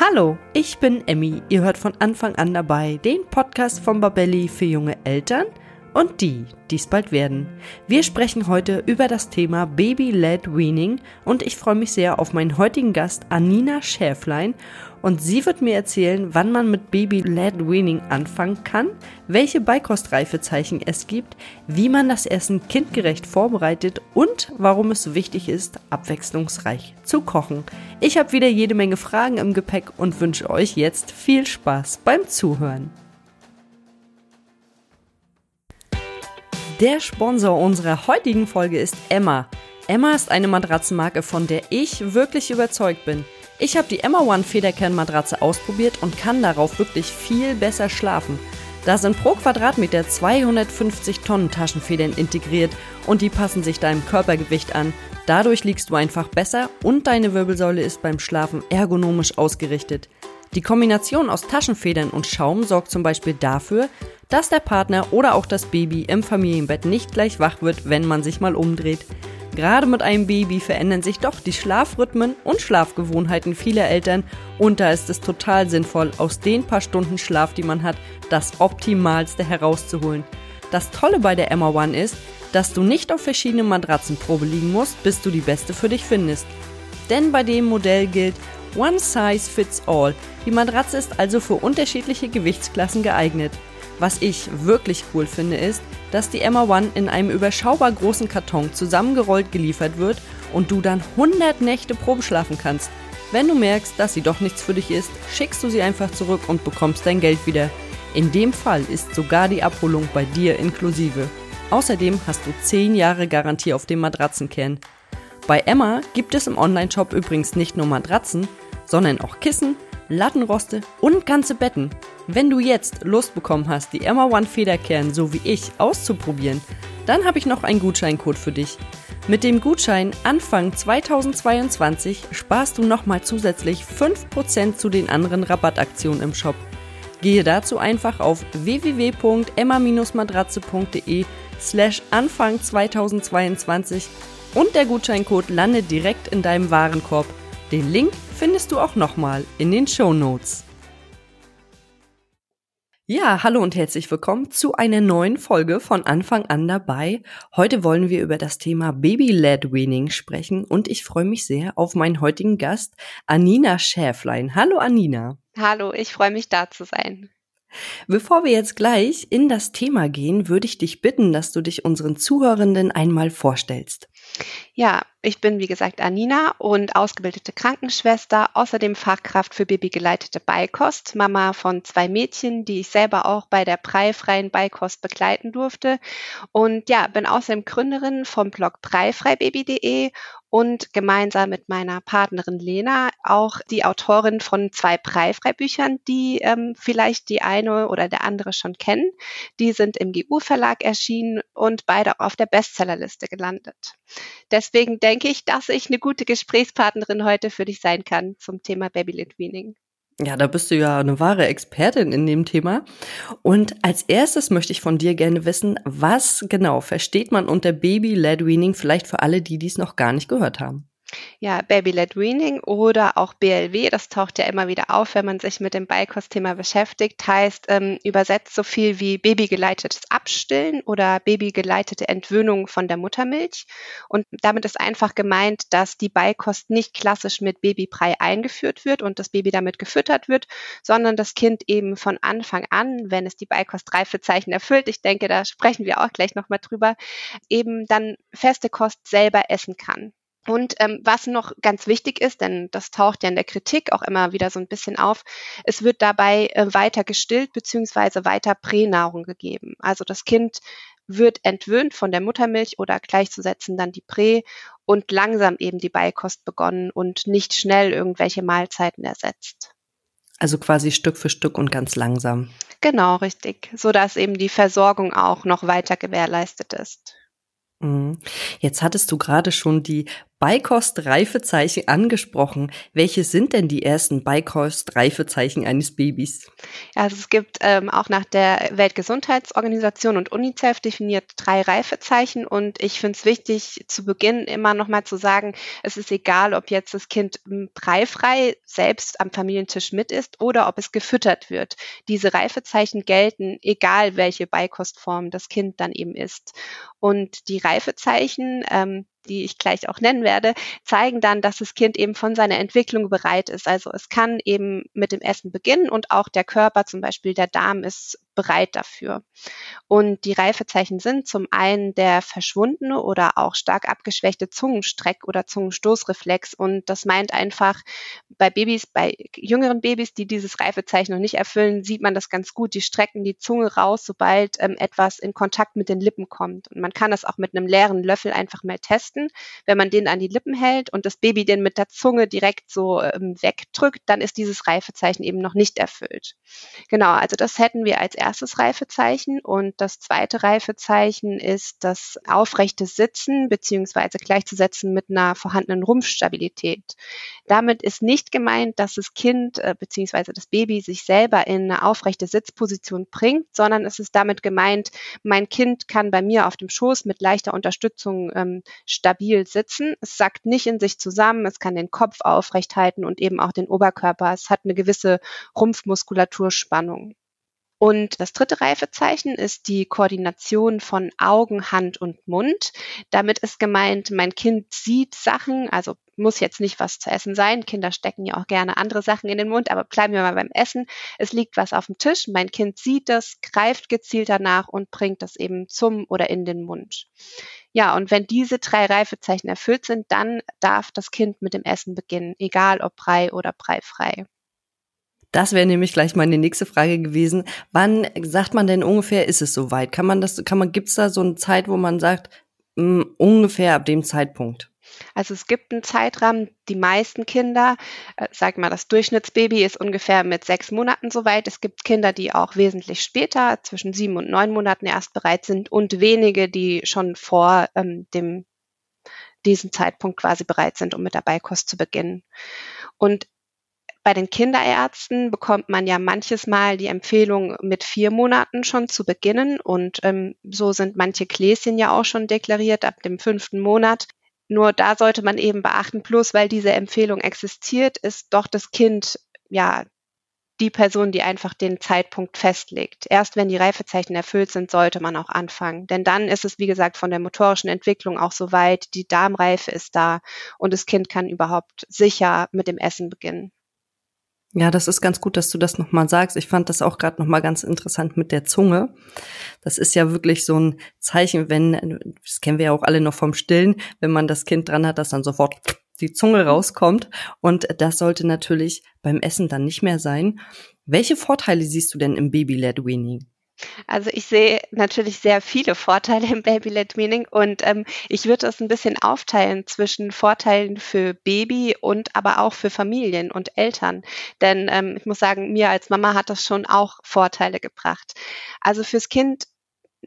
Hallo, ich bin Emmy. Ihr hört von Anfang an dabei den Podcast von Babelli für junge Eltern und die, die es bald werden. Wir sprechen heute über das Thema Baby-led Weaning und ich freue mich sehr auf meinen heutigen Gast Anina Schäflein und sie wird mir erzählen, wann man mit Baby-led Weaning anfangen kann, welche Beikostreifezeichen es gibt, wie man das Essen kindgerecht vorbereitet und warum es so wichtig ist, abwechslungsreich zu kochen. Ich habe wieder jede Menge Fragen im Gepäck und wünsche euch jetzt viel Spaß beim Zuhören. Der Sponsor unserer heutigen Folge ist Emma. Emma ist eine Matratzenmarke, von der ich wirklich überzeugt bin. Ich habe die Emma One Federkernmatratze ausprobiert und kann darauf wirklich viel besser schlafen. Da sind pro Quadratmeter 250 Tonnen Taschenfedern integriert und die passen sich deinem Körpergewicht an. Dadurch liegst du einfach besser und deine Wirbelsäule ist beim Schlafen ergonomisch ausgerichtet. Die Kombination aus Taschenfedern und Schaum sorgt zum Beispiel dafür, dass der Partner oder auch das Baby im Familienbett nicht gleich wach wird, wenn man sich mal umdreht. Gerade mit einem Baby verändern sich doch die Schlafrhythmen und Schlafgewohnheiten vieler Eltern und da ist es total sinnvoll, aus den paar Stunden Schlaf, die man hat, das Optimalste herauszuholen. Das Tolle bei der Emma One ist, dass du nicht auf verschiedene Matratzen Probe liegen musst, bis du die beste für dich findest. Denn bei dem Modell gilt One Size Fits All. Die Matratze ist also für unterschiedliche Gewichtsklassen geeignet. Was ich wirklich cool finde, ist, dass die Emma One in einem überschaubar großen Karton zusammengerollt geliefert wird und du dann 100 Nächte Probe kannst. Wenn du merkst, dass sie doch nichts für dich ist, schickst du sie einfach zurück und bekommst dein Geld wieder. In dem Fall ist sogar die Abholung bei dir inklusive. Außerdem hast du 10 Jahre Garantie auf dem Matratzenkern. Bei Emma gibt es im Onlineshop übrigens nicht nur Matratzen, sondern auch Kissen, Lattenroste und ganze Betten. Wenn du jetzt Lust bekommen hast, die Emma One Federkern so wie ich auszuprobieren, dann habe ich noch einen Gutscheincode für dich. Mit dem Gutschein Anfang 2022 sparst du nochmal zusätzlich 5% zu den anderen Rabattaktionen im Shop. Gehe dazu einfach auf www.emma-matratze.de slash Anfang 2022 und der Gutscheincode landet direkt in deinem Warenkorb. Den Link findest du auch nochmal in den Show Notes. Ja, hallo und herzlich willkommen zu einer neuen Folge von Anfang an dabei. Heute wollen wir über das Thema Baby-led Weaning sprechen und ich freue mich sehr auf meinen heutigen Gast, Anina Schäflein. Hallo Anina. Hallo, ich freue mich da zu sein. Bevor wir jetzt gleich in das Thema gehen, würde ich dich bitten, dass du dich unseren Zuhörenden einmal vorstellst. Ja, ich bin wie gesagt Anina und ausgebildete Krankenschwester, außerdem Fachkraft für babygeleitete Beikost, Mama von zwei Mädchen, die ich selber auch bei der preifreien Beikost begleiten durfte. Und ja, bin außerdem Gründerin vom Blog preifreibaby.de und gemeinsam mit meiner Partnerin Lena auch die Autorin von zwei Preifreibüchern, die ähm, vielleicht die eine oder der andere schon kennen. Die sind im GU-Verlag erschienen und beide auf der Bestsellerliste gelandet. Deswegen denke ich, dass ich eine gute Gesprächspartnerin heute für dich sein kann zum Thema Baby-Led Weaning. Ja, da bist du ja eine wahre Expertin in dem Thema. Und als erstes möchte ich von dir gerne wissen, was genau versteht man unter Baby-led Weaning, vielleicht für alle, die dies noch gar nicht gehört haben? Ja, Baby-led Weaning oder auch BLW, das taucht ja immer wieder auf, wenn man sich mit dem Beikostthema beschäftigt, heißt ähm, übersetzt so viel wie babygeleitetes Abstillen oder babygeleitete Entwöhnung von der Muttermilch. Und damit ist einfach gemeint, dass die Beikost nicht klassisch mit Babybrei eingeführt wird und das Baby damit gefüttert wird, sondern das Kind eben von Anfang an, wenn es die Beikostreifezeichen erfüllt, ich denke, da sprechen wir auch gleich nochmal drüber, eben dann feste Kost selber essen kann. Und ähm, was noch ganz wichtig ist, denn das taucht ja in der Kritik auch immer wieder so ein bisschen auf, es wird dabei äh, weiter gestillt beziehungsweise weiter Pränahrung gegeben. Also das Kind wird entwöhnt von der Muttermilch oder gleichzusetzen dann die Prä und langsam eben die Beikost begonnen und nicht schnell irgendwelche Mahlzeiten ersetzt. Also quasi Stück für Stück und ganz langsam. Genau, richtig, so dass eben die Versorgung auch noch weiter gewährleistet ist. Mhm. Jetzt hattest du gerade schon die Beikostreifezeichen angesprochen. Welche sind denn die ersten Beikostreifezeichen eines Babys? Also es gibt ähm, auch nach der Weltgesundheitsorganisation und UNICEF definiert drei Reifezeichen und ich finde es wichtig, zu Beginn immer nochmal zu sagen, es ist egal, ob jetzt das Kind breifrei selbst am Familientisch mit ist oder ob es gefüttert wird. Diese Reifezeichen gelten, egal welche Beikostform das Kind dann eben ist. Und die Reifezeichen, ähm, die ich gleich auch nennen werde, zeigen dann, dass das Kind eben von seiner Entwicklung bereit ist. Also es kann eben mit dem Essen beginnen und auch der Körper, zum Beispiel der Darm, ist bereit dafür. Und die Reifezeichen sind zum einen der verschwundene oder auch stark abgeschwächte Zungenstreck oder Zungenstoßreflex. Und das meint einfach, bei Babys, bei jüngeren Babys, die dieses Reifezeichen noch nicht erfüllen, sieht man das ganz gut. Die strecken die Zunge raus, sobald ähm, etwas in Kontakt mit den Lippen kommt. Und man kann das auch mit einem leeren Löffel einfach mal testen. Wenn man den an die Lippen hält und das Baby den mit der Zunge direkt so ähm, wegdrückt, dann ist dieses Reifezeichen eben noch nicht erfüllt. Genau, also das hätten wir als erstes Reifezeichen. Und das zweite Reifezeichen ist das aufrechte Sitzen beziehungsweise gleichzusetzen mit einer vorhandenen Rumpfstabilität. Damit ist nicht gemeint, dass das Kind äh, beziehungsweise das Baby sich selber in eine aufrechte Sitzposition bringt, sondern es ist damit gemeint, mein Kind kann bei mir auf dem Schoß mit leichter Unterstützung ähm, stabil sitzen. Es sackt nicht in sich zusammen, es kann den Kopf aufrecht halten und eben auch den Oberkörper. Es hat eine gewisse Rumpfmuskulaturspannung. Und das dritte Reifezeichen ist die Koordination von Augen, Hand und Mund. Damit ist gemeint, mein Kind sieht Sachen, also muss jetzt nicht was zu essen sein. Kinder stecken ja auch gerne andere Sachen in den Mund, aber bleiben wir mal beim Essen. Es liegt was auf dem Tisch, mein Kind sieht das, greift gezielt danach und bringt das eben zum oder in den Mund. Ja, und wenn diese drei Reifezeichen erfüllt sind, dann darf das Kind mit dem Essen beginnen, egal ob brei oder breifrei. Das wäre nämlich gleich meine nächste Frage gewesen. Wann sagt man denn ungefähr, ist es soweit? Kann man das, kann man, gibt's da so eine Zeit, wo man sagt, mh, hm, ungefähr ab dem Zeitpunkt? Also es gibt einen Zeitrahmen, die meisten Kinder, äh, sag mal, das Durchschnittsbaby ist ungefähr mit sechs Monaten soweit. Es gibt Kinder, die auch wesentlich später, zwischen sieben und neun Monaten erst bereit sind und wenige, die schon vor ähm, dem diesen Zeitpunkt quasi bereit sind, um mit der Beikost zu beginnen. Und bei den Kinderärzten bekommt man ja manches Mal die Empfehlung, mit vier Monaten schon zu beginnen. Und ähm, so sind manche Gläschen ja auch schon deklariert ab dem fünften Monat. Nur da sollte man eben beachten, bloß weil diese Empfehlung existiert, ist doch das Kind ja die Person, die einfach den Zeitpunkt festlegt. Erst wenn die Reifezeichen erfüllt sind, sollte man auch anfangen. Denn dann ist es, wie gesagt, von der motorischen Entwicklung auch so weit, die Darmreife ist da und das Kind kann überhaupt sicher mit dem Essen beginnen. Ja, das ist ganz gut, dass du das nochmal sagst. Ich fand das auch gerade nochmal ganz interessant mit der Zunge. Das ist ja wirklich so ein Zeichen, wenn, das kennen wir ja auch alle noch vom Stillen, wenn man das Kind dran hat, dass dann sofort die Zunge rauskommt. Und das sollte natürlich beim Essen dann nicht mehr sein. Welche Vorteile siehst du denn im Baby-led Weaning? Also ich sehe natürlich sehr viele Vorteile im Baby-led Weaning und ähm, ich würde es ein bisschen aufteilen zwischen Vorteilen für Baby und aber auch für Familien und Eltern. Denn ähm, ich muss sagen, mir als Mama hat das schon auch Vorteile gebracht. Also fürs Kind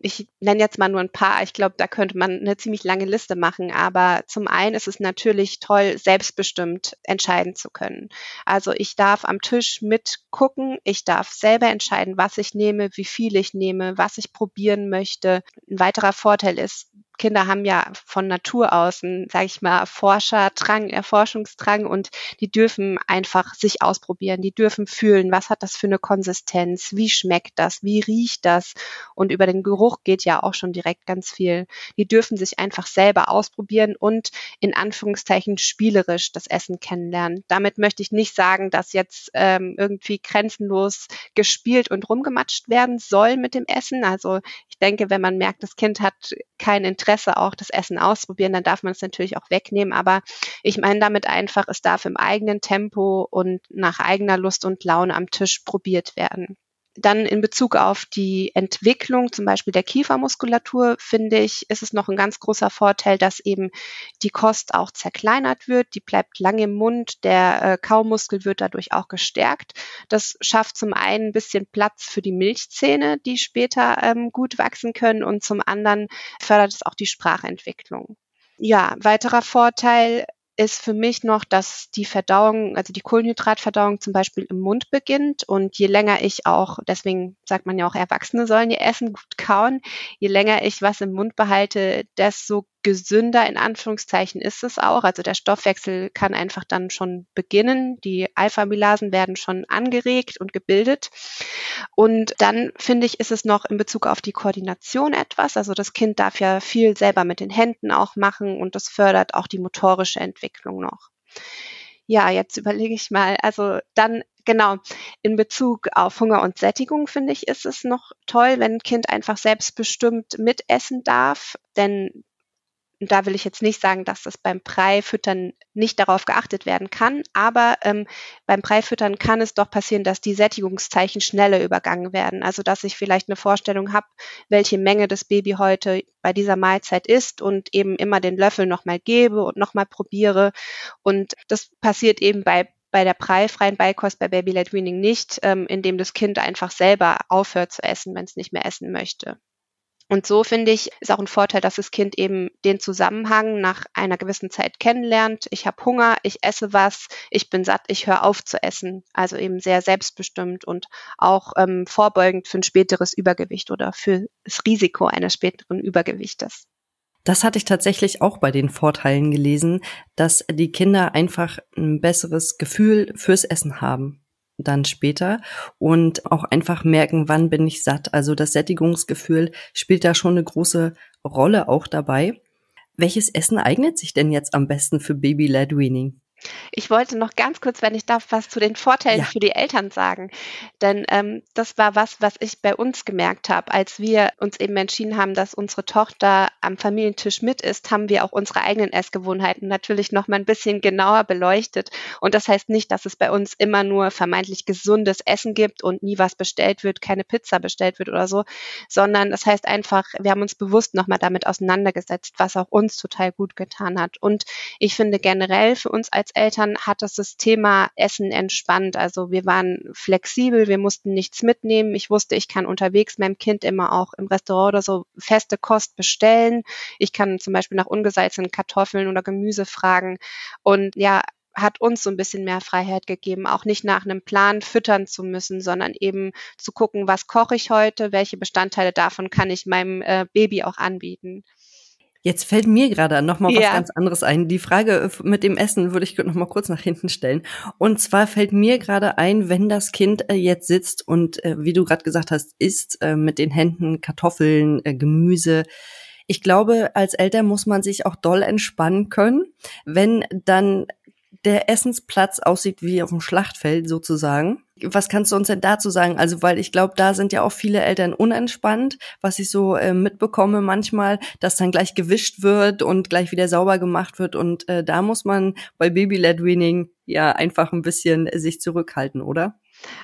ich nenne jetzt mal nur ein paar. Ich glaube, da könnte man eine ziemlich lange Liste machen. Aber zum einen ist es natürlich toll, selbstbestimmt entscheiden zu können. Also ich darf am Tisch mitgucken. Ich darf selber entscheiden, was ich nehme, wie viel ich nehme, was ich probieren möchte. Ein weiterer Vorteil ist, Kinder haben ja von Natur aus sage ich mal, Forscherdrang, Erforschungsdrang und die dürfen einfach sich ausprobieren, die dürfen fühlen, was hat das für eine Konsistenz, wie schmeckt das, wie riecht das und über den Geruch geht ja auch schon direkt ganz viel. Die dürfen sich einfach selber ausprobieren und in Anführungszeichen spielerisch das Essen kennenlernen. Damit möchte ich nicht sagen, dass jetzt ähm, irgendwie grenzenlos gespielt und rumgematscht werden soll mit dem Essen. Also ich denke, wenn man merkt, das Kind hat kein Interesse Interesse auch das Essen ausprobieren, dann darf man es natürlich auch wegnehmen. Aber ich meine damit einfach, es darf im eigenen Tempo und nach eigener Lust und Laune am Tisch probiert werden. Dann in Bezug auf die Entwicklung zum Beispiel der Kiefermuskulatur, finde ich, ist es noch ein ganz großer Vorteil, dass eben die Kost auch zerkleinert wird. Die bleibt lange im Mund. Der äh, Kaumuskel wird dadurch auch gestärkt. Das schafft zum einen ein bisschen Platz für die Milchzähne, die später ähm, gut wachsen können. Und zum anderen fördert es auch die Sprachentwicklung. Ja, weiterer Vorteil ist für mich noch, dass die Verdauung, also die Kohlenhydratverdauung zum Beispiel im Mund beginnt. Und je länger ich auch, deswegen sagt man ja auch, Erwachsene sollen ihr Essen gut kauen, je länger ich was im Mund behalte, desto gesünder in Anführungszeichen ist es auch. Also der Stoffwechsel kann einfach dann schon beginnen. Die Alpha-Amylasen werden schon angeregt und gebildet. Und dann finde ich, ist es noch in Bezug auf die Koordination etwas. Also das Kind darf ja viel selber mit den Händen auch machen und das fördert auch die motorische Entwicklung noch. Ja, jetzt überlege ich mal. Also dann genau, in Bezug auf Hunger und Sättigung finde ich, ist es noch toll, wenn ein Kind einfach selbstbestimmt mitessen darf, denn und da will ich jetzt nicht sagen, dass das beim Preifüttern nicht darauf geachtet werden kann, aber ähm, beim Preifüttern kann es doch passieren, dass die Sättigungszeichen schneller übergangen werden. Also dass ich vielleicht eine Vorstellung habe, welche Menge das Baby heute bei dieser Mahlzeit isst und eben immer den Löffel nochmal gebe und nochmal probiere. Und das passiert eben bei bei der preifreien Beikost bei Baby-led Weaning nicht, ähm, indem das Kind einfach selber aufhört zu essen, wenn es nicht mehr essen möchte. Und so finde ich, ist auch ein Vorteil, dass das Kind eben den Zusammenhang nach einer gewissen Zeit kennenlernt. Ich habe Hunger, ich esse was, ich bin satt, ich höre auf zu essen. Also eben sehr selbstbestimmt und auch ähm, vorbeugend für ein späteres Übergewicht oder für das Risiko eines späteren Übergewichtes. Das hatte ich tatsächlich auch bei den Vorteilen gelesen, dass die Kinder einfach ein besseres Gefühl fürs Essen haben dann später und auch einfach merken, wann bin ich satt. Also das Sättigungsgefühl spielt da schon eine große Rolle auch dabei. Welches Essen eignet sich denn jetzt am besten für Baby-led Weaning? Ich wollte noch ganz kurz, wenn ich darf, was zu den Vorteilen ja. für die Eltern sagen. Denn ähm, das war was, was ich bei uns gemerkt habe. Als wir uns eben entschieden haben, dass unsere Tochter am Familientisch mit ist, haben wir auch unsere eigenen Essgewohnheiten natürlich noch mal ein bisschen genauer beleuchtet. Und das heißt nicht, dass es bei uns immer nur vermeintlich gesundes Essen gibt und nie was bestellt wird, keine Pizza bestellt wird oder so, sondern das heißt einfach, wir haben uns bewusst noch mal damit auseinandergesetzt, was auch uns total gut getan hat. Und ich finde generell für uns als Eltern hat das das Thema Essen entspannt. Also wir waren flexibel, wir mussten nichts mitnehmen. Ich wusste, ich kann unterwegs meinem Kind immer auch im Restaurant oder so feste Kost bestellen. Ich kann zum Beispiel nach ungesalzenen Kartoffeln oder Gemüse fragen. Und ja, hat uns so ein bisschen mehr Freiheit gegeben, auch nicht nach einem Plan füttern zu müssen, sondern eben zu gucken, was koche ich heute, welche Bestandteile davon kann ich meinem äh, Baby auch anbieten. Jetzt fällt mir gerade noch mal was ja. ganz anderes ein. Die Frage äh, mit dem Essen würde ich noch mal kurz nach hinten stellen. Und zwar fällt mir gerade ein, wenn das Kind äh, jetzt sitzt und äh, wie du gerade gesagt hast, isst mit den Händen Kartoffeln, Gemüse. Ich glaube, als Eltern muss man sich auch doll entspannen können, wenn dann der Essensplatz aussieht wie auf dem Schlachtfeld sozusagen. Was kannst du uns denn dazu sagen? Also, weil ich glaube, da sind ja auch viele Eltern unentspannt, was ich so äh, mitbekomme manchmal, dass dann gleich gewischt wird und gleich wieder sauber gemacht wird. Und äh, da muss man bei Baby-led Weaning ja einfach ein bisschen sich zurückhalten, oder?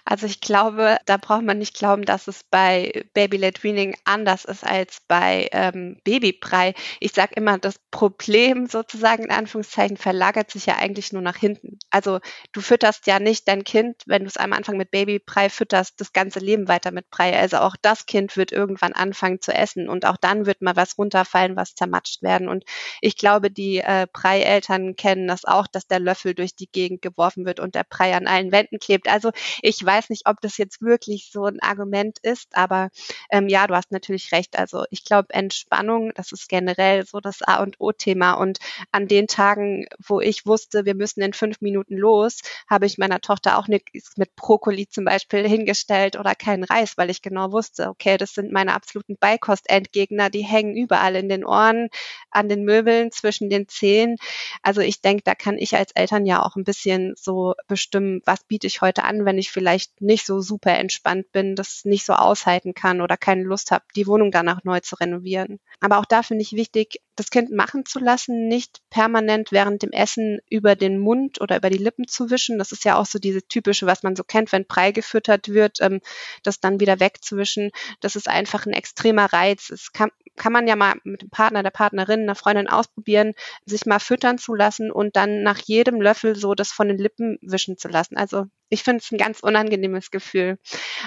Also ich glaube, da braucht man nicht glauben, dass es bei Baby-led Weaning anders ist als bei ähm, Babybrei. Ich sage immer, das Problem sozusagen in Anführungszeichen verlagert sich ja eigentlich nur nach hinten. Also du fütterst ja nicht dein Kind, wenn du es am Anfang mit Babybrei fütterst, das ganze Leben weiter mit Brei. Also auch das Kind wird irgendwann anfangen zu essen und auch dann wird mal was runterfallen, was zermatscht werden. Und ich glaube, die äh, Brei-Eltern kennen das auch, dass der Löffel durch die Gegend geworfen wird und der Brei an allen Wänden klebt. Also ich weiß nicht, ob das jetzt wirklich so ein Argument ist, aber ähm, ja, du hast natürlich recht. Also ich glaube, Entspannung, das ist generell so das A und O-Thema. Und an den Tagen, wo ich wusste, wir müssen in fünf Minuten los, habe ich meiner Tochter auch nichts mit Brokkoli zum Beispiel hingestellt oder keinen Reis, weil ich genau wusste, okay, das sind meine absoluten Beikostendgegner, die hängen überall in den Ohren, an den Möbeln, zwischen den Zehen. Also ich denke, da kann ich als Eltern ja auch ein bisschen so bestimmen, was biete ich heute an, wenn ich vielleicht nicht so super entspannt bin, das nicht so aushalten kann oder keine Lust habe, die Wohnung danach neu zu renovieren. Aber auch da finde ich wichtig, das Kind machen zu lassen, nicht permanent während dem Essen über den Mund oder über die Lippen zu wischen. Das ist ja auch so diese typische, was man so kennt, wenn Brei gefüttert wird, ähm, das dann wieder wegzuwischen. Das ist einfach ein extremer Reiz. Es kann, kann man ja mal mit dem Partner, der Partnerin, einer Freundin ausprobieren, sich mal füttern zu lassen und dann nach jedem Löffel so das von den Lippen wischen zu lassen. Also ich finde es ein ganz unangenehmes Gefühl.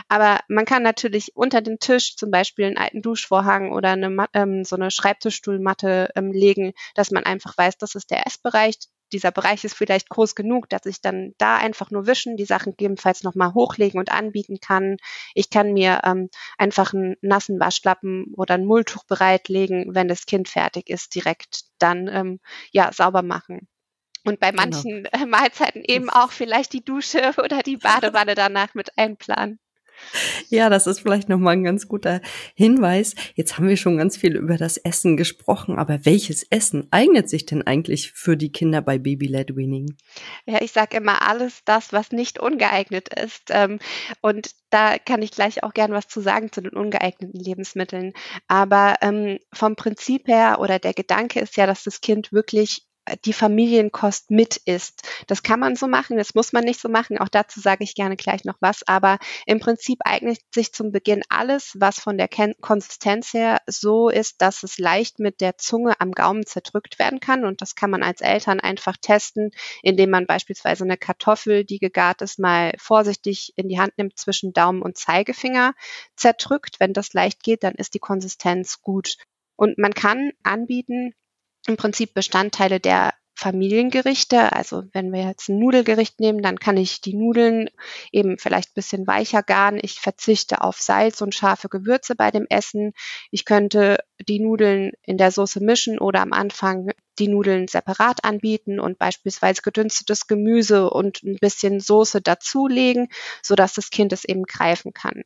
Aber man kann natürlich unter den Tisch zum Beispiel einen alten Duschvorhang oder eine, ähm, so eine Schreibtischstuhlmatte ähm, legen, dass man einfach weiß, das ist der Essbereich, dieser Bereich ist vielleicht groß genug, dass ich dann da einfach nur wischen, die Sachen gegebenenfalls nochmal hochlegen und anbieten kann. Ich kann mir ähm, einfach einen nassen Waschlappen oder ein Mulltuch bereitlegen, wenn das Kind fertig ist, direkt dann ähm, ja sauber machen. Und bei genau. manchen genau. Mahlzeiten eben auch vielleicht die Dusche oder die Badewanne danach mit einplanen. Ja, das ist vielleicht nochmal ein ganz guter Hinweis. Jetzt haben wir schon ganz viel über das Essen gesprochen, aber welches Essen eignet sich denn eigentlich für die Kinder bei Baby-led Weaning? Ja, ich sage immer alles das, was nicht ungeeignet ist. Ähm, und da kann ich gleich auch gern was zu sagen zu den ungeeigneten Lebensmitteln. Aber ähm, vom Prinzip her oder der Gedanke ist ja, dass das Kind wirklich die Familienkost mit isst. Das kann man so machen, das muss man nicht so machen. Auch dazu sage ich gerne gleich noch was. Aber im Prinzip eignet sich zum Beginn alles, was von der Konsistenz her so ist, dass es leicht mit der Zunge am Gaumen zerdrückt werden kann. Und das kann man als Eltern einfach testen, indem man beispielsweise eine Kartoffel, die gegart ist, mal vorsichtig in die Hand nimmt zwischen Daumen und Zeigefinger zerdrückt. Wenn das leicht geht, dann ist die Konsistenz gut. Und man kann anbieten, im Prinzip Bestandteile der Familiengerichte. Also wenn wir jetzt ein Nudelgericht nehmen, dann kann ich die Nudeln eben vielleicht ein bisschen weicher garen. Ich verzichte auf Salz und scharfe Gewürze bei dem Essen. Ich könnte die Nudeln in der Soße mischen oder am Anfang die Nudeln separat anbieten und beispielsweise gedünstetes Gemüse und ein bisschen Soße dazulegen, sodass das Kind es eben greifen kann.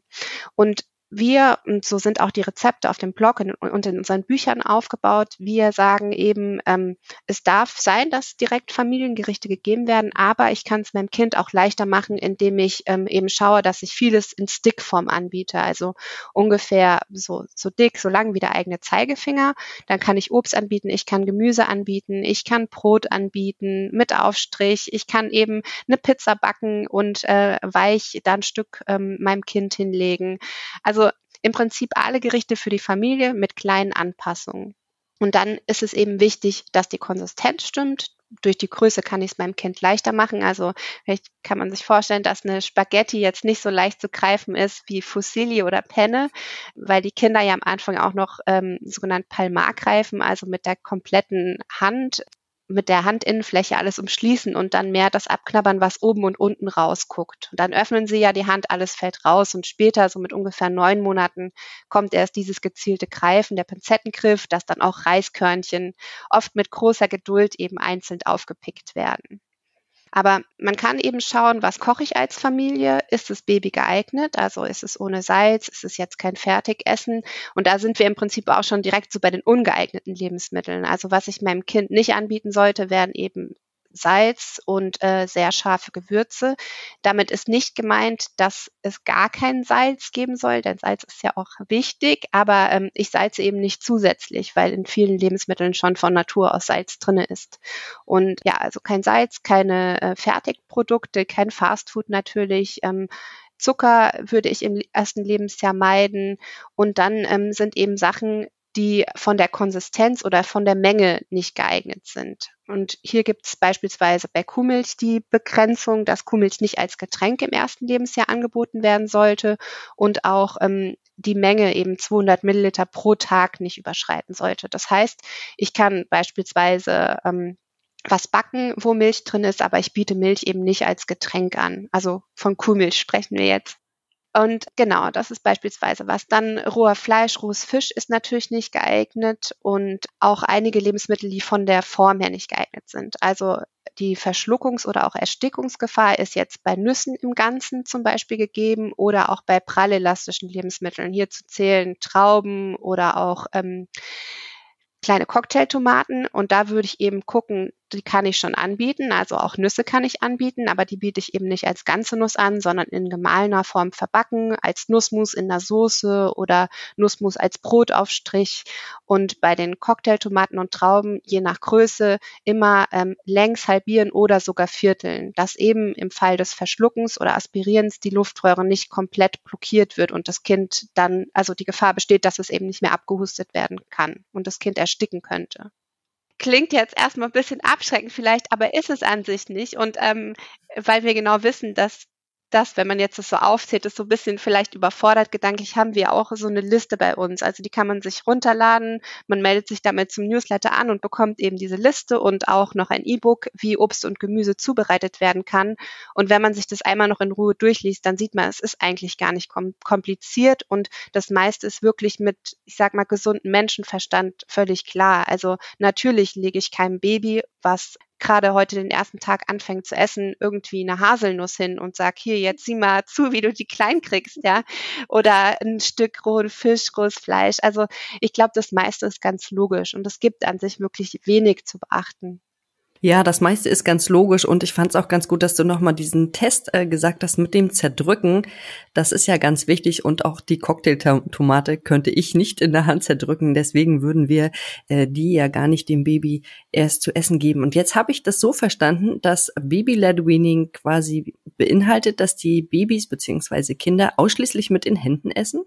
Und wir, und so sind auch die Rezepte auf dem Blog und in unseren Büchern aufgebaut, wir sagen eben, ähm, es darf sein, dass direkt Familiengerichte gegeben werden, aber ich kann es meinem Kind auch leichter machen, indem ich ähm, eben schaue, dass ich vieles in Stickform anbiete, also ungefähr so, so dick, so lang wie der eigene Zeigefinger. Dann kann ich Obst anbieten, ich kann Gemüse anbieten, ich kann Brot anbieten mit Aufstrich, ich kann eben eine Pizza backen und äh, weich dann Stück ähm, meinem Kind hinlegen. Also im Prinzip alle Gerichte für die Familie mit kleinen Anpassungen. Und dann ist es eben wichtig, dass die Konsistenz stimmt. Durch die Größe kann ich es meinem Kind leichter machen. Also vielleicht kann man sich vorstellen, dass eine Spaghetti jetzt nicht so leicht zu greifen ist wie Fusilli oder Penne, weil die Kinder ja am Anfang auch noch ähm, sogenannt Palmar greifen, also mit der kompletten Hand mit der Handinnenfläche alles umschließen und dann mehr das abknabbern, was oben und unten rausguckt. Und dann öffnen sie ja die Hand, alles fällt raus und später, so mit ungefähr neun Monaten, kommt erst dieses gezielte Greifen, der Pinzettengriff, dass dann auch Reiskörnchen oft mit großer Geduld eben einzeln aufgepickt werden. Aber man kann eben schauen, was koche ich als Familie? Ist das Baby geeignet? Also ist es ohne Salz? Ist es jetzt kein Fertigessen? Und da sind wir im Prinzip auch schon direkt so bei den ungeeigneten Lebensmitteln. Also was ich meinem Kind nicht anbieten sollte, wären eben Salz und äh, sehr scharfe Gewürze. Damit ist nicht gemeint, dass es gar kein Salz geben soll, denn Salz ist ja auch wichtig, aber ähm, ich salze eben nicht zusätzlich, weil in vielen Lebensmitteln schon von Natur aus Salz drinne ist. Und ja, also kein Salz, keine äh, Fertigprodukte, kein Fastfood natürlich. Ähm, Zucker würde ich im ersten Lebensjahr meiden. Und dann ähm, sind eben Sachen, die von der Konsistenz oder von der Menge nicht geeignet sind. Und hier gibt es beispielsweise bei Kuhmilch die Begrenzung, dass Kuhmilch nicht als Getränk im ersten Lebensjahr angeboten werden sollte und auch ähm, die Menge eben 200 Milliliter pro Tag nicht überschreiten sollte. Das heißt, ich kann beispielsweise ähm, was backen, wo Milch drin ist, aber ich biete Milch eben nicht als Getränk an. Also von Kuhmilch sprechen wir jetzt. Und genau, das ist beispielsweise was. Dann roher Fleisch, rohes Fisch ist natürlich nicht geeignet und auch einige Lebensmittel, die von der Form her nicht geeignet sind. Also die Verschluckungs- oder auch Erstickungsgefahr ist jetzt bei Nüssen im Ganzen zum Beispiel gegeben oder auch bei prallelastischen Lebensmitteln. Hier zu zählen Trauben oder auch ähm, kleine Cocktailtomaten. Und da würde ich eben gucken, die kann ich schon anbieten, also auch Nüsse kann ich anbieten, aber die biete ich eben nicht als ganze Nuss an, sondern in gemahlener Form verbacken, als Nussmus in der Soße oder Nussmus als Brotaufstrich. Und bei den Cocktailtomaten und Trauben, je nach Größe, immer ähm, längs halbieren oder sogar vierteln, dass eben im Fall des Verschluckens oder Aspirierens die Luftröhre nicht komplett blockiert wird und das Kind dann, also die Gefahr besteht, dass es eben nicht mehr abgehustet werden kann und das Kind ersticken könnte klingt jetzt erstmal ein bisschen abschreckend vielleicht, aber ist es an sich nicht. Und ähm, weil wir genau wissen, dass das, wenn man jetzt das so aufzählt, ist so ein bisschen vielleicht überfordert. Gedanklich haben wir auch so eine Liste bei uns. Also die kann man sich runterladen. Man meldet sich damit zum Newsletter an und bekommt eben diese Liste und auch noch ein E-Book, wie Obst und Gemüse zubereitet werden kann. Und wenn man sich das einmal noch in Ruhe durchliest, dann sieht man, es ist eigentlich gar nicht kompliziert und das meiste ist wirklich mit, ich sag mal, gesunden Menschenverstand völlig klar. Also natürlich lege ich keinem Baby, was gerade heute den ersten Tag anfängt zu essen, irgendwie eine Haselnuss hin und sag, hier, jetzt sieh mal zu, wie du die klein kriegst, ja. Oder ein Stück rohen Fisch, rohes Fleisch. Also ich glaube, das meiste ist ganz logisch und es gibt an sich wirklich wenig zu beachten. Ja, das meiste ist ganz logisch und ich fand es auch ganz gut, dass du nochmal diesen Test äh, gesagt hast mit dem Zerdrücken. Das ist ja ganz wichtig und auch die Cocktailtomate könnte ich nicht in der Hand zerdrücken. Deswegen würden wir äh, die ja gar nicht dem Baby erst zu essen geben. Und jetzt habe ich das so verstanden, dass Baby-led Weaning quasi beinhaltet, dass die Babys beziehungsweise Kinder ausschließlich mit den Händen essen?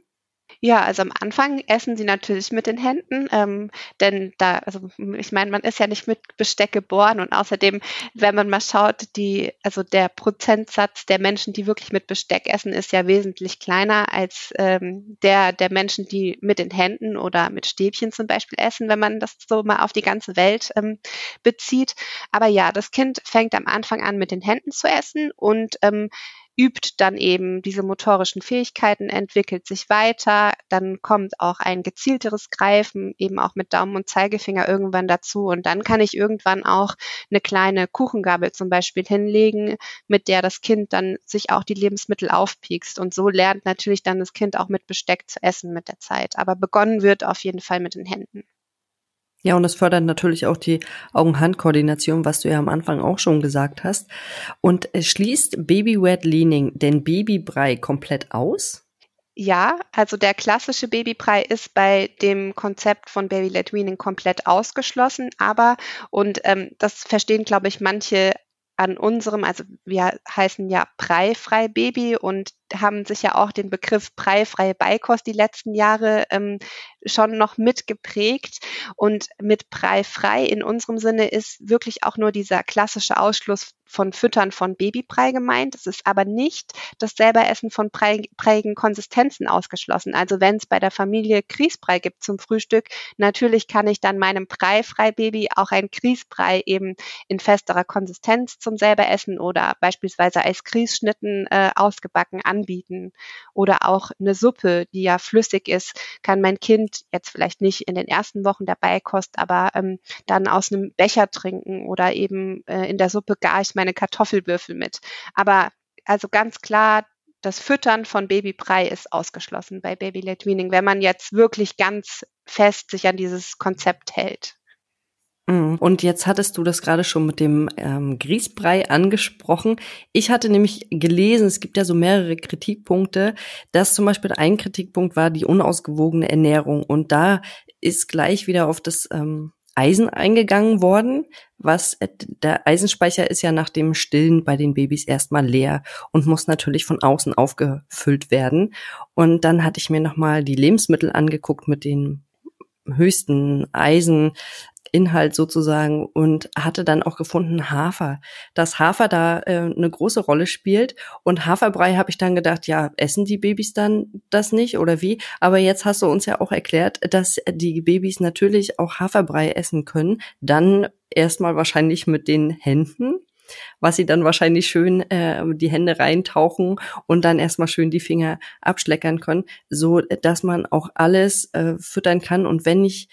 Ja, also am Anfang essen sie natürlich mit den Händen, ähm, denn da, also ich meine, man ist ja nicht mit Besteck geboren und außerdem, wenn man mal schaut, die, also der Prozentsatz der Menschen, die wirklich mit Besteck essen, ist ja wesentlich kleiner als ähm, der der Menschen, die mit den Händen oder mit Stäbchen zum Beispiel essen, wenn man das so mal auf die ganze Welt ähm, bezieht. Aber ja, das Kind fängt am Anfang an, mit den Händen zu essen und ähm, übt dann eben diese motorischen Fähigkeiten, entwickelt sich weiter, dann kommt auch ein gezielteres Greifen, eben auch mit Daumen und Zeigefinger irgendwann dazu und dann kann ich irgendwann auch eine kleine Kuchengabel zum Beispiel hinlegen, mit der das Kind dann sich auch die Lebensmittel aufpiekst und so lernt natürlich dann das Kind auch mit Besteck zu essen mit der Zeit. Aber begonnen wird auf jeden Fall mit den Händen. Ja, und das fördert natürlich auch die Augen-Hand-Koordination, was du ja am Anfang auch schon gesagt hast. Und es schließt Baby-Wet Leaning den Babybrei komplett aus? Ja, also der klassische Babybrei ist bei dem Konzept von Baby-Led Weaning komplett ausgeschlossen, aber, und ähm, das verstehen, glaube ich, manche an unserem, also wir heißen ja Breifrei Baby und haben sich ja auch den Begriff breifreie Beikost die letzten Jahre ähm, schon noch mitgeprägt. Und mit breifrei in unserem Sinne ist wirklich auch nur dieser klassische Ausschluss von Füttern von Babybrei gemeint. Es ist aber nicht das selber Essen von breiigen Konsistenzen ausgeschlossen. Also wenn es bei der Familie Grießbrei gibt zum Frühstück, natürlich kann ich dann meinem Breifrei-Baby auch ein Grießbrei eben in festerer Konsistenz zum selber Essen oder beispielsweise als Grießschnitten äh, ausgebacken an anbieten. Oder auch eine Suppe, die ja flüssig ist, kann mein Kind jetzt vielleicht nicht in den ersten Wochen der Beikost, aber ähm, dann aus einem Becher trinken oder eben äh, in der Suppe gar ich meine Kartoffelwürfel mit. Aber also ganz klar, das Füttern von Babybrei ist ausgeschlossen bei Baby-led Weaning, wenn man jetzt wirklich ganz fest sich an dieses Konzept hält. Mhm. Und jetzt hattest du das gerade schon mit dem ähm, Grießbrei angesprochen. Ich hatte nämlich gelesen, es gibt ja so mehrere Kritikpunkte, dass zum Beispiel ein Kritikpunkt war die unausgewogene Ernährung. Und da ist gleich wieder auf das ähm, Eisen eingegangen worden, was äh, der Eisenspeicher ist ja nach dem Stillen bei den Babys erstmal leer und muss natürlich von außen aufgefüllt werden. Und dann hatte ich mir nochmal die Lebensmittel angeguckt mit den höchsten Eisen, Inhalt sozusagen und hatte dann auch gefunden Hafer, dass Hafer da äh, eine große Rolle spielt und Haferbrei habe ich dann gedacht, ja, essen die Babys dann das nicht oder wie? Aber jetzt hast du uns ja auch erklärt, dass die Babys natürlich auch Haferbrei essen können, dann erstmal wahrscheinlich mit den Händen was sie dann wahrscheinlich schön äh, die Hände reintauchen und dann erstmal schön die Finger abschleckern können, so dass man auch alles äh, füttern kann. Und wenn ich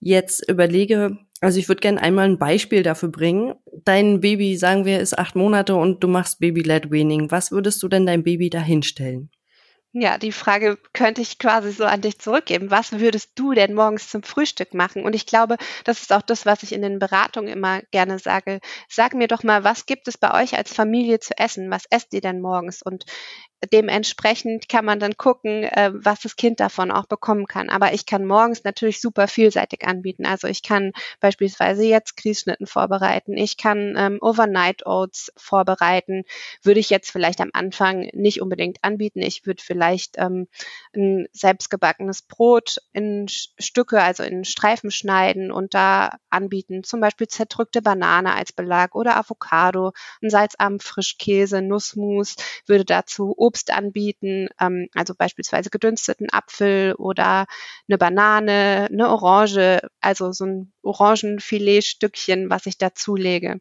jetzt überlege, also ich würde gerne einmal ein Beispiel dafür bringen. Dein Baby, sagen wir, ist acht Monate und du machst Baby-led Weaning. Was würdest du denn dein Baby da hinstellen? Ja, die Frage könnte ich quasi so an dich zurückgeben. Was würdest du denn morgens zum Frühstück machen? Und ich glaube, das ist auch das, was ich in den Beratungen immer gerne sage. Sag mir doch mal, was gibt es bei euch als Familie zu essen? Was esst ihr denn morgens? Und dementsprechend kann man dann gucken, äh, was das Kind davon auch bekommen kann. Aber ich kann morgens natürlich super vielseitig anbieten. Also ich kann beispielsweise jetzt Grießschnitten vorbereiten. Ich kann ähm, Overnight Oats vorbereiten. Würde ich jetzt vielleicht am Anfang nicht unbedingt anbieten. Ich würde vielleicht ähm, ein selbstgebackenes Brot in Stücke, also in Streifen schneiden und da anbieten. Zum Beispiel zerdrückte Banane als Belag oder Avocado, ein salzarmen Frischkäse, Nussmus, würde dazu Obst anbieten, ähm, also beispielsweise gedünsteten Apfel oder eine Banane, eine Orange, also so ein Orangenfiletstückchen, was ich dazulege.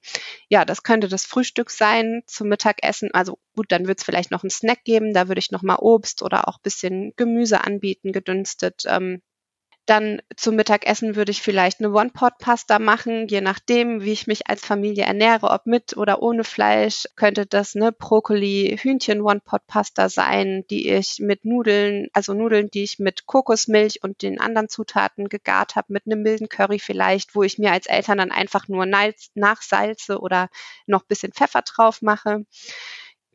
Ja, das könnte das Frühstück sein zum Mittagessen. Also gut, dann wird es vielleicht noch einen Snack geben, da würde ich nochmal Obst oder auch bisschen Gemüse anbieten, gedünstet. Ähm, dann zum Mittagessen würde ich vielleicht eine One-Pot-Pasta machen, je nachdem, wie ich mich als Familie ernähre, ob mit oder ohne Fleisch, könnte das eine Brokkoli-Hühnchen-One-Pot-Pasta sein, die ich mit Nudeln, also Nudeln, die ich mit Kokosmilch und den anderen Zutaten gegart habe, mit einem milden Curry vielleicht, wo ich mir als Eltern dann einfach nur nachsalze oder noch bisschen Pfeffer drauf mache.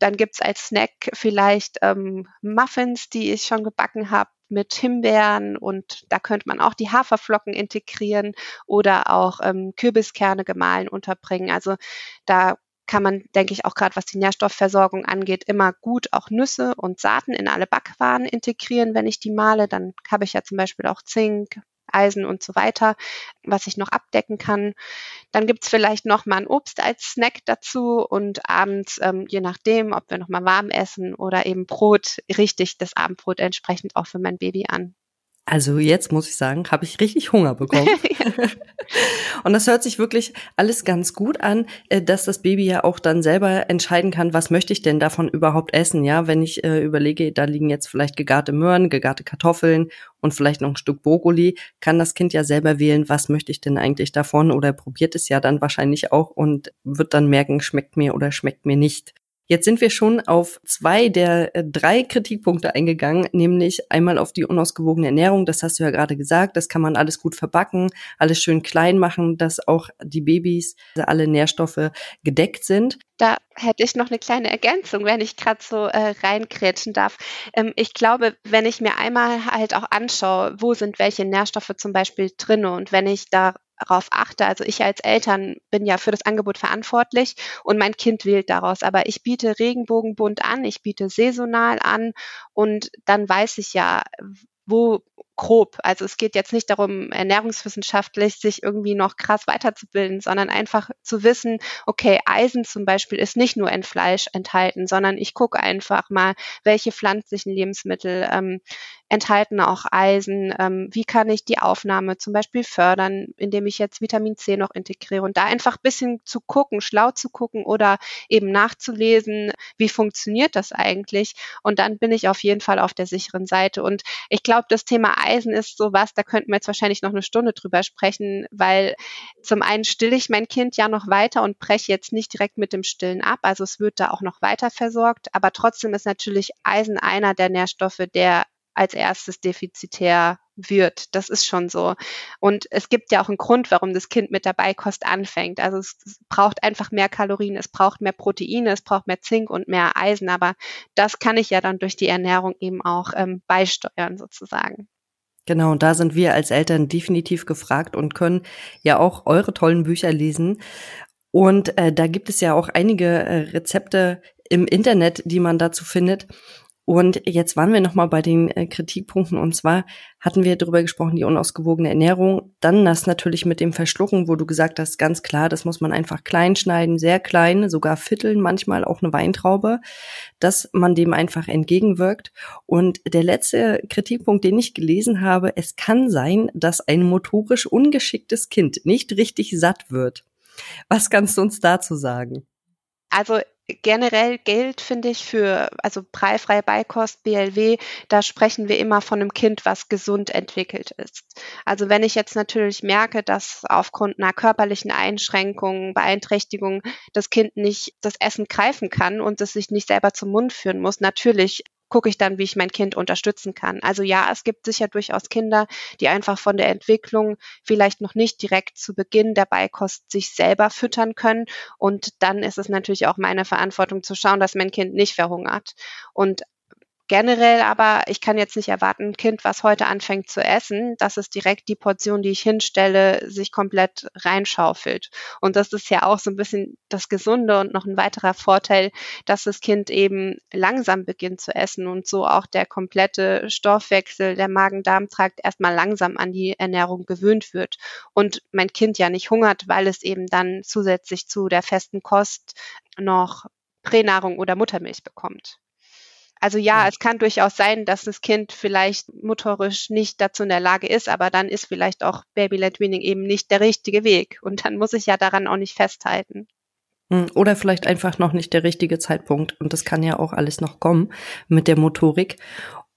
Dann gibt's als Snack vielleicht ähm, Muffins, die ich schon gebacken habe mit Himbeeren und da könnte man auch die Haferflocken integrieren oder auch ähm, Kürbiskerne gemahlen unterbringen. Also da kann man, denke ich, auch gerade was die Nährstoffversorgung angeht, immer gut auch Nüsse und Saaten in alle Backwaren integrieren, wenn ich die male. Dann habe ich ja zum Beispiel auch Zink, Eisen und so weiter, was ich noch abdecken kann. Dann gibt's vielleicht noch mal ein Obst als Snack dazu und abends, ähm, je nachdem, ob wir noch mal warm essen oder eben Brot, richte ich das Abendbrot entsprechend auch für mein Baby an. Also jetzt muss ich sagen, habe ich richtig Hunger bekommen. und das hört sich wirklich alles ganz gut an, äh, dass das Baby ja auch dann selber entscheiden kann, was möchte ich denn davon überhaupt essen, ja? Wenn ich äh, überlege, da liegen jetzt vielleicht gegarte Möhren, gegarte Kartoffeln und vielleicht noch ein Stück Brokkoli, kann das Kind ja selber wählen, was möchte ich denn eigentlich davon oder probiert es ja dann wahrscheinlich auch und wird dann merken, schmeckt mir oder schmeckt mir nicht. Jetzt sind wir schon auf zwei der äh, drei Kritikpunkte eingegangen, nämlich einmal auf die unausgewogene Ernährung. Das hast du ja gerade gesagt. Das kann man alles gut verbacken, alles schön klein machen, dass auch die Babys alle Nährstoffe gedeckt sind. Da hätte ich noch eine kleine Ergänzung, wenn ich gerade so äh, reinkrätschen darf. Ähm, ich glaube, wenn ich mir einmal halt auch anschaue, wo sind welche Nährstoffe zum Beispiel drin und wenn ich da darauf achte. Also ich als Eltern bin ja für das Angebot verantwortlich und mein Kind wählt daraus. Aber ich biete Regenbogenbunt an, ich biete saisonal an und dann weiß ich ja, wo grob. Also es geht jetzt nicht darum, ernährungswissenschaftlich sich irgendwie noch krass weiterzubilden, sondern einfach zu wissen, okay, Eisen zum Beispiel ist nicht nur in Fleisch enthalten, sondern ich gucke einfach mal, welche pflanzlichen Lebensmittel ähm, enthalten auch Eisen, ähm, wie kann ich die Aufnahme zum Beispiel fördern, indem ich jetzt Vitamin C noch integriere? Und da einfach ein bisschen zu gucken, schlau zu gucken oder eben nachzulesen, wie funktioniert das eigentlich? Und dann bin ich auf jeden Fall auf der sicheren Seite. Und ich glaube, das Thema ist sowas, da könnten wir jetzt wahrscheinlich noch eine Stunde drüber sprechen, weil zum einen stille ich mein Kind ja noch weiter und breche jetzt nicht direkt mit dem Stillen ab, also es wird da auch noch weiter versorgt, aber trotzdem ist natürlich Eisen einer der Nährstoffe, der als erstes defizitär wird. Das ist schon so. Und es gibt ja auch einen Grund, warum das Kind mit der Beikost anfängt. Also es, es, braucht einfach mehr Kalorien, es braucht mehr Proteine, es braucht mehr Zink und mehr Eisen. Aber das kann ich ja dann durch die Ernährung eben auch ähm, beisteuern sozusagen. Genau, und da sind wir als Eltern definitiv gefragt und können ja auch eure tollen Bücher lesen. Und äh, da gibt es ja auch einige äh, Rezepte im Internet, die man dazu findet. Und jetzt waren wir nochmal bei den äh, Kritikpunkten und zwar hatten wir darüber gesprochen, die unausgewogene Ernährung. Dann das natürlich mit dem Verschlucken, wo du gesagt hast, ganz klar, das muss man einfach klein schneiden, sehr klein, sogar vierteln, manchmal auch eine Weintraube, dass man dem einfach entgegenwirkt. Und der letzte Kritikpunkt, den ich gelesen habe, es kann sein, dass ein motorisch ungeschicktes Kind nicht richtig satt wird. Was kannst du uns dazu sagen? Also generell gilt, finde ich, für also preifreie Beikost, BLW, da sprechen wir immer von einem Kind, was gesund entwickelt ist. Also wenn ich jetzt natürlich merke, dass aufgrund einer körperlichen Einschränkung, Beeinträchtigung das Kind nicht das Essen greifen kann und es sich nicht selber zum Mund führen muss, natürlich gucke ich dann, wie ich mein Kind unterstützen kann. Also ja, es gibt sicher durchaus Kinder, die einfach von der Entwicklung vielleicht noch nicht direkt zu Beginn der Beikost sich selber füttern können. Und dann ist es natürlich auch meine Verantwortung zu schauen, dass mein Kind nicht verhungert. Und Generell aber, ich kann jetzt nicht erwarten, ein Kind, was heute anfängt zu essen, dass es direkt die Portion, die ich hinstelle, sich komplett reinschaufelt. Und das ist ja auch so ein bisschen das Gesunde und noch ein weiterer Vorteil, dass das Kind eben langsam beginnt zu essen und so auch der komplette Stoffwechsel, der Magen-Darm-Trakt erstmal langsam an die Ernährung gewöhnt wird. Und mein Kind ja nicht hungert, weil es eben dann zusätzlich zu der festen Kost noch Pränahrung oder Muttermilch bekommt. Also ja, ja, es kann durchaus sein, dass das Kind vielleicht motorisch nicht dazu in der Lage ist, aber dann ist vielleicht auch Baby-led Weaning eben nicht der richtige Weg. Und dann muss ich ja daran auch nicht festhalten. Hm, oder vielleicht einfach noch nicht der richtige Zeitpunkt. Und das kann ja auch alles noch kommen mit der Motorik.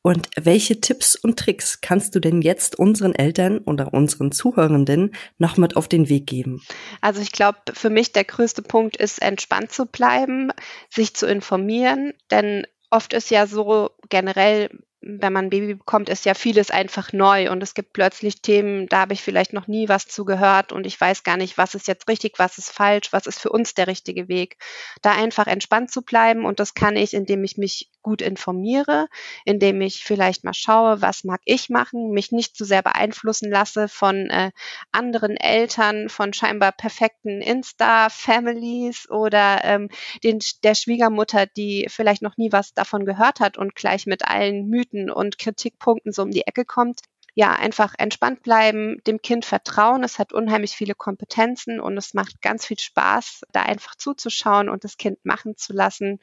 Und welche Tipps und Tricks kannst du denn jetzt unseren Eltern oder unseren Zuhörenden noch mit auf den Weg geben? Also ich glaube, für mich der größte Punkt ist, entspannt zu bleiben, sich zu informieren, denn oft ist ja so generell wenn man ein Baby bekommt, ist ja vieles einfach neu und es gibt plötzlich Themen, da habe ich vielleicht noch nie was zu gehört und ich weiß gar nicht, was ist jetzt richtig, was ist falsch, was ist für uns der richtige Weg. Da einfach entspannt zu bleiben und das kann ich, indem ich mich gut informiere, indem ich vielleicht mal schaue, was mag ich machen, mich nicht zu sehr beeinflussen lasse von äh, anderen Eltern, von scheinbar perfekten Insta-Families oder ähm, den, der Schwiegermutter, die vielleicht noch nie was davon gehört hat und gleich mit allen Mythen und Kritikpunkten so um die Ecke kommt. Ja, einfach entspannt bleiben, dem Kind vertrauen. Es hat unheimlich viele Kompetenzen und es macht ganz viel Spaß, da einfach zuzuschauen und das Kind machen zu lassen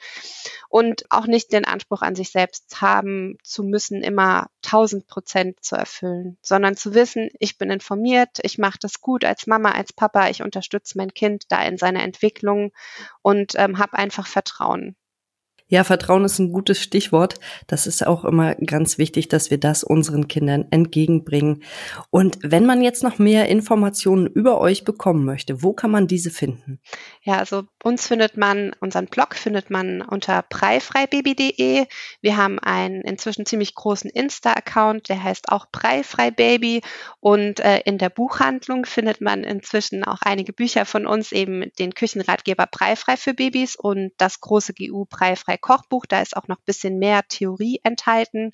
und auch nicht den Anspruch an sich selbst haben zu müssen, immer 1000 Prozent zu erfüllen, sondern zu wissen, ich bin informiert, ich mache das gut als Mama, als Papa, ich unterstütze mein Kind da in seiner Entwicklung und ähm, habe einfach Vertrauen. Ja, Vertrauen ist ein gutes Stichwort. Das ist auch immer ganz wichtig, dass wir das unseren Kindern entgegenbringen. Und wenn man jetzt noch mehr Informationen über euch bekommen möchte, wo kann man diese finden? Ja, also uns findet man, unseren Blog findet man unter preifreibaby.de. Wir haben einen inzwischen ziemlich großen Insta-Account, der heißt auch Preifreibaby. Und äh, in der Buchhandlung findet man inzwischen auch einige Bücher von uns, eben den Küchenratgeber Preifrei für Babys und das große GU Preifrei Kochbuch. Da ist auch noch ein bisschen mehr Theorie enthalten.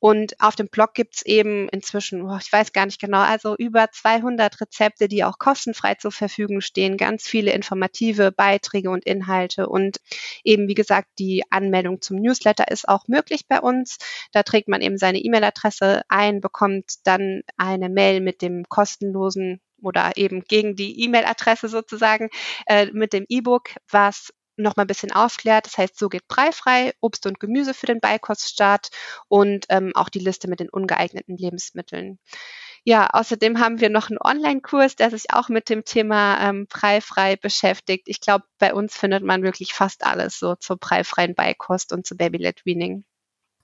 Und auf dem Blog gibt's eben inzwischen, oh, ich weiß gar nicht genau, also über 200 Rezepte, die auch kostenfrei zur Verfügung stehen, ganz viele informative Beiträge und Inhalte. Und eben, wie gesagt, die Anmeldung zum Newsletter ist auch möglich bei uns. Da trägt man eben seine E-Mail-Adresse ein, bekommt dann eine Mail mit dem kostenlosen oder eben gegen die E-Mail-Adresse sozusagen äh, mit dem E-Book, was noch mal ein bisschen aufklärt. Das heißt, so geht preifrei, Obst und Gemüse für den Beikoststart und ähm, auch die Liste mit den ungeeigneten Lebensmitteln. Ja, außerdem haben wir noch einen Online-Kurs, der sich auch mit dem Thema ähm, preifrei beschäftigt. Ich glaube, bei uns findet man wirklich fast alles so zur preifreien Beikost und zu Baby-led Weaning.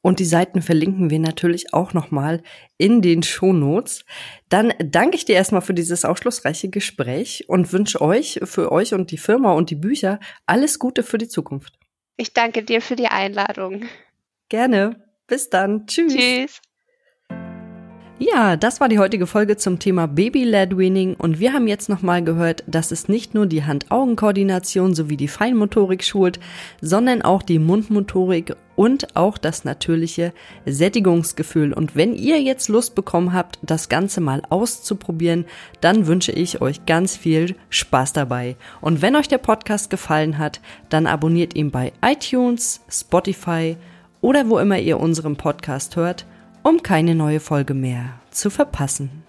Und die Seiten verlinken wir natürlich auch nochmal in den Shownotes. Dann danke ich dir erstmal für dieses aufschlussreiche Gespräch und wünsche euch, für euch und die Firma und die Bücher alles Gute für die Zukunft. Ich danke dir für die Einladung. Gerne. Bis dann. Tschüss. Tschüss. Ja, das war die heutige Folge zum Thema Baby-led Weaning und wir haben jetzt nochmal gehört, dass es nicht nur die Hand-Augen-Koordination sowie die Feinmotorik schult, sondern auch die Mundmotorik und auch das natürliche Sättigungsgefühl. Und wenn ihr jetzt Lust bekommen habt, das Ganze mal auszuprobieren, dann wünsche ich euch ganz viel Spaß dabei. Und wenn euch der Podcast gefallen hat, dann abonniert ihn bei iTunes, Spotify oder wo immer ihr unseren Podcast hört um keine neue Folge mehr zu verpassen.